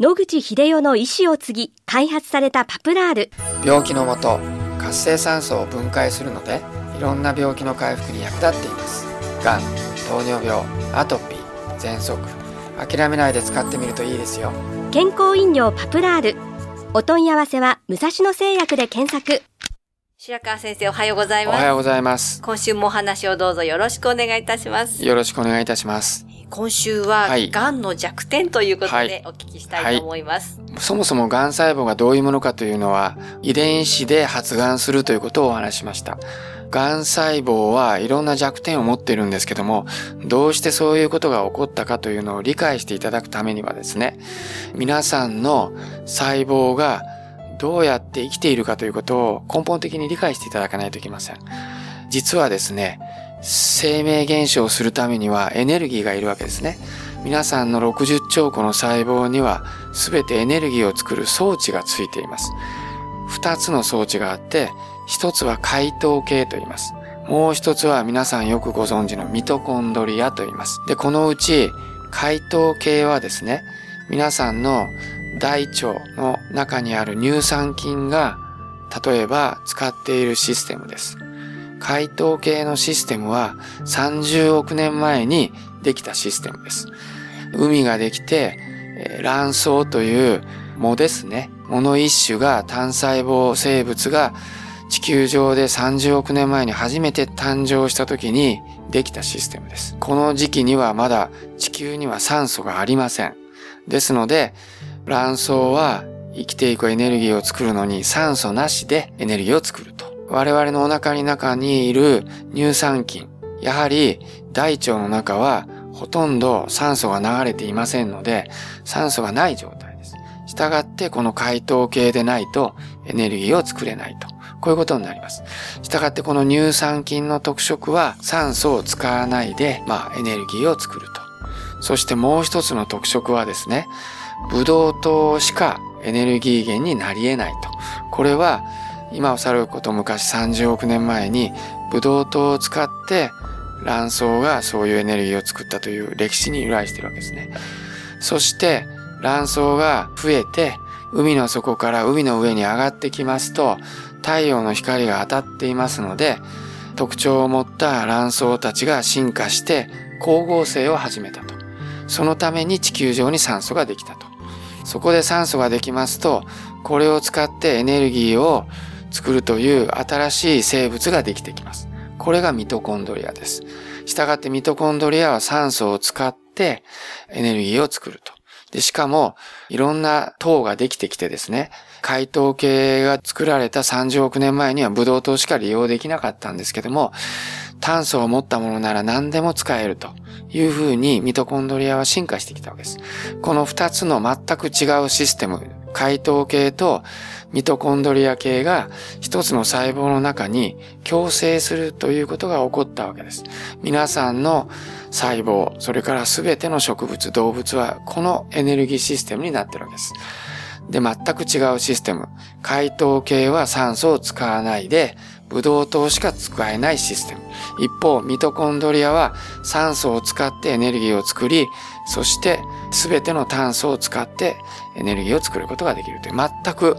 野口英世の意思を継ぎ開発されたパプラール。病気のもと活性酸素を分解するのでいろんな病気の回復に役立っています。がん糖尿病アトピー喘息。諦めないで使ってみるといいですよ。健康飲料パプラール。お問い合わせは武蔵野製薬で検索。白川先生おはようございますおはようございます今週もお話をどうぞよろしくお願いいたしますよろしくお願いいたします今週は、はいがんの弱点ということはでお聞きしたいと思います。そもそもがん細胞がどういうものかというのは遺伝子で発がんするということをお話ししました。がん細胞はいろんな弱点を持っているんですけども、どうしてそういうことが起こったかというのを理解していただくためにはですね、皆さんの細胞がどうやって生きているかということを根本的に理解していただかないといけません。実はですね、生命現象をするためにはエネルギーがいるわけですね。皆さんの60兆個の細胞には全てエネルギーを作る装置がついています。二つの装置があって、一つは解糖系と言います。もう一つは皆さんよくご存知のミトコンドリアと言います。で、このうち解糖系はですね、皆さんの大腸の中にある乳酸菌が例えば使っているシステムです。解凍系のシステムは30億年前にできたシステムです。海ができて、卵巣という藻ですね。藻の一種が単細胞生物が地球上で30億年前に初めて誕生した時にできたシステムです。この時期にはまだ地球には酸素がありません。ですので、卵巣は生きていくエネルギーを作るのに酸素なしでエネルギーを作る。我々のお腹の中にいる乳酸菌、やはり大腸の中はほとんど酸素が流れていませんので、酸素がない状態です。したがってこの解凍系でないとエネルギーを作れないと。こういうことになります。したがってこの乳酸菌の特色は酸素を使わないで、まあエネルギーを作ると。そしてもう一つの特色はですね、ブドウ糖しかエネルギー源になり得ないと。これは今を去ること昔30億年前にブドウ糖を使って卵巣がそういうエネルギーを作ったという歴史に由来してるわけですね。そして卵巣が増えて海の底から海の上に上がってきますと太陽の光が当たっていますので特徴を持った卵巣たちが進化して光合成を始めたと。そのために地球上に酸素ができたと。そこで酸素ができますと、これを使ってエネルギーを作るという新しい生物ができてきます。これがミトコンドリアです。したがってミトコンドリアは酸素を使ってエネルギーを作ると。で、しかも、いろんな糖ができてきてですね、解糖系が作られた30億年前にはブドウ糖しか利用できなかったんですけども、炭素を持ったものなら何でも使えるというふうにミトコンドリアは進化してきたわけです。この二つの全く違うシステム、解糖系とミトコンドリア系が一つの細胞の中に共生するということが起こったわけです。皆さんの細胞、それから全ての植物、動物はこのエネルギーシステムになってるわけです。で、全く違うシステム。解糖系は酸素を使わないで、ブドウ糖しか使えないシステム。一方、ミトコンドリアは酸素を使ってエネルギーを作り、そして全ての炭素を使ってエネルギーを作ることができるという、全く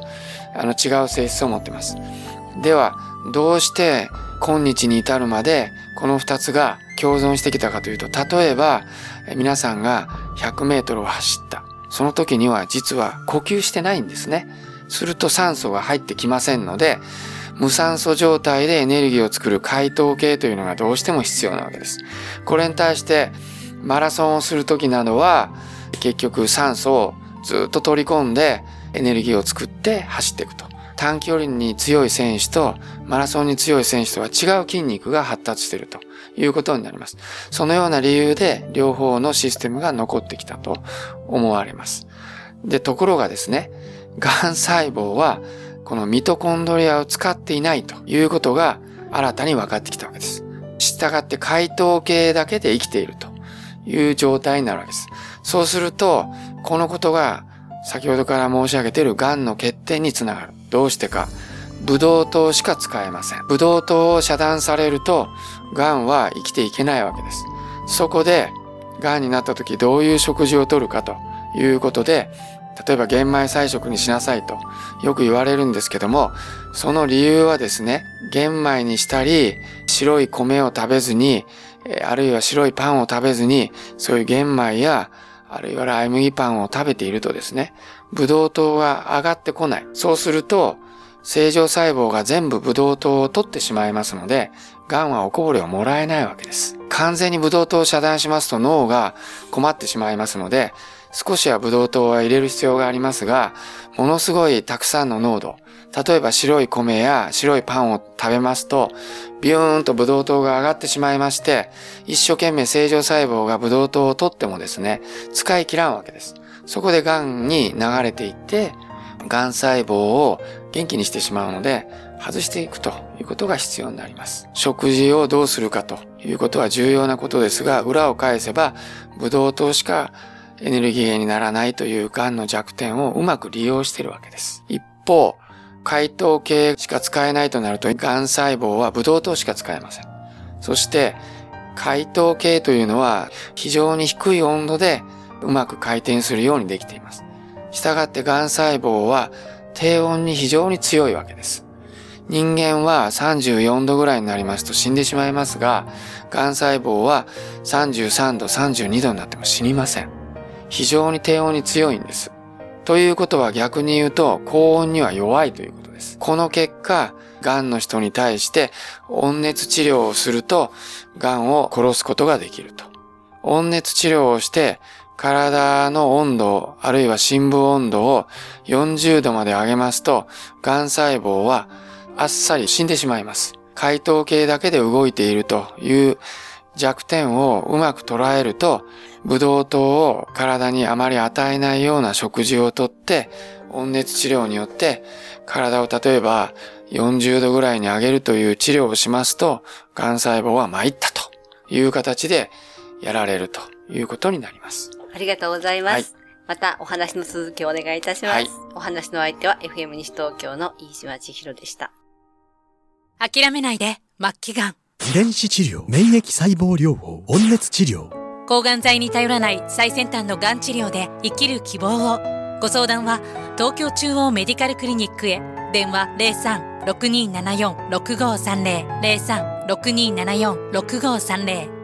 あの違う性質を持っています。では、どうして今日に至るまでこの二つが共存してきたかというと、例えば皆さんが100メートルを走った。その時には実は呼吸してないんですね。すると酸素が入ってきませんので、無酸素状態でエネルギーを作る解糖系というのがどうしても必要なわけです。これに対してマラソンをする時などは結局酸素をずっと取り込んでエネルギーを作って走っていくと。短距離に強い選手とマラソンに強い選手とは違う筋肉が発達しているということになります。そのような理由で両方のシステムが残ってきたと思われます。で、ところがですね、がん細胞はこのミトコンドリアを使っていないということが新たに分かってきたわけです。したがって解糖系だけで生きているという状態になるわけです。そうすると、このことが先ほどから申し上げている癌の欠点につながる。どうしてか。ブドウ糖しか使えません。ブドウ糖を遮断されると、癌は生きていけないわけです。そこで、癌になった時どういう食事をとるかということで、例えば玄米菜食にしなさいとよく言われるんですけども、その理由はですね、玄米にしたり、白い米を食べずに、あるいは白いパンを食べずに、そういう玄米や、あるいはライ麦パンを食べているとですね、ブドウ糖が上がってこない。そうすると、正常細胞が全部ブドウ糖を取ってしまいますので、癌はおこぼれをもらえないわけです。完全にブドウ糖を遮断しますと脳が困ってしまいますので、少しはブドウ糖は入れる必要がありますが、ものすごいたくさんの濃度、例えば白い米や白いパンを食べますと、ビューンとブドウ糖が上がってしまいまして、一生懸命正常細胞がブドウ糖を取ってもですね、使い切らんわけです。そこで癌に流れていって、癌細胞を元気にしてしまうので、外していくということが必要になります。食事をどうするかということは重要なことですが、裏を返せば、ブドウ糖しかエネルギー源にならないという癌の弱点をうまく利用しているわけです。一方、解糖系しか使えないとなると、癌細胞はブドウ糖しか使えません。そして、解糖系というのは非常に低い温度でうまく回転するようにできています。したがって癌細胞は低温に非常に強いわけです。人間は34度ぐらいになりますと死んでしまいますが、癌細胞は33度、32度になっても死にません。非常に低温に強いんです。ということは逆に言うと高温には弱いということです。この結果、癌の人に対して温熱治療をすると癌を殺すことができると。温熱治療をして体の温度、あるいは深部温度を40度まで上げますと、癌細胞はあっさり死んでしまいます。解糖系だけで動いているという弱点をうまく捉えると、ブドウ糖を体にあまり与えないような食事をとって、温熱治療によって体を例えば40度ぐらいに上げるという治療をしますと、癌細胞は参ったという形でやられるということになります。ありがとうございます。はい、またお話の続きをお願いいたします。はい、お話の相手は FM 西東京の飯島千尋でした。諦めないで、末期がん。遺伝子治療、免疫細胞療法、温熱治療。抗がん剤に頼らない最先端のがん治療で生きる希望を。ご相談は東京中央メディカルクリニックへ。電話03-6274-6530。03-6274-6530。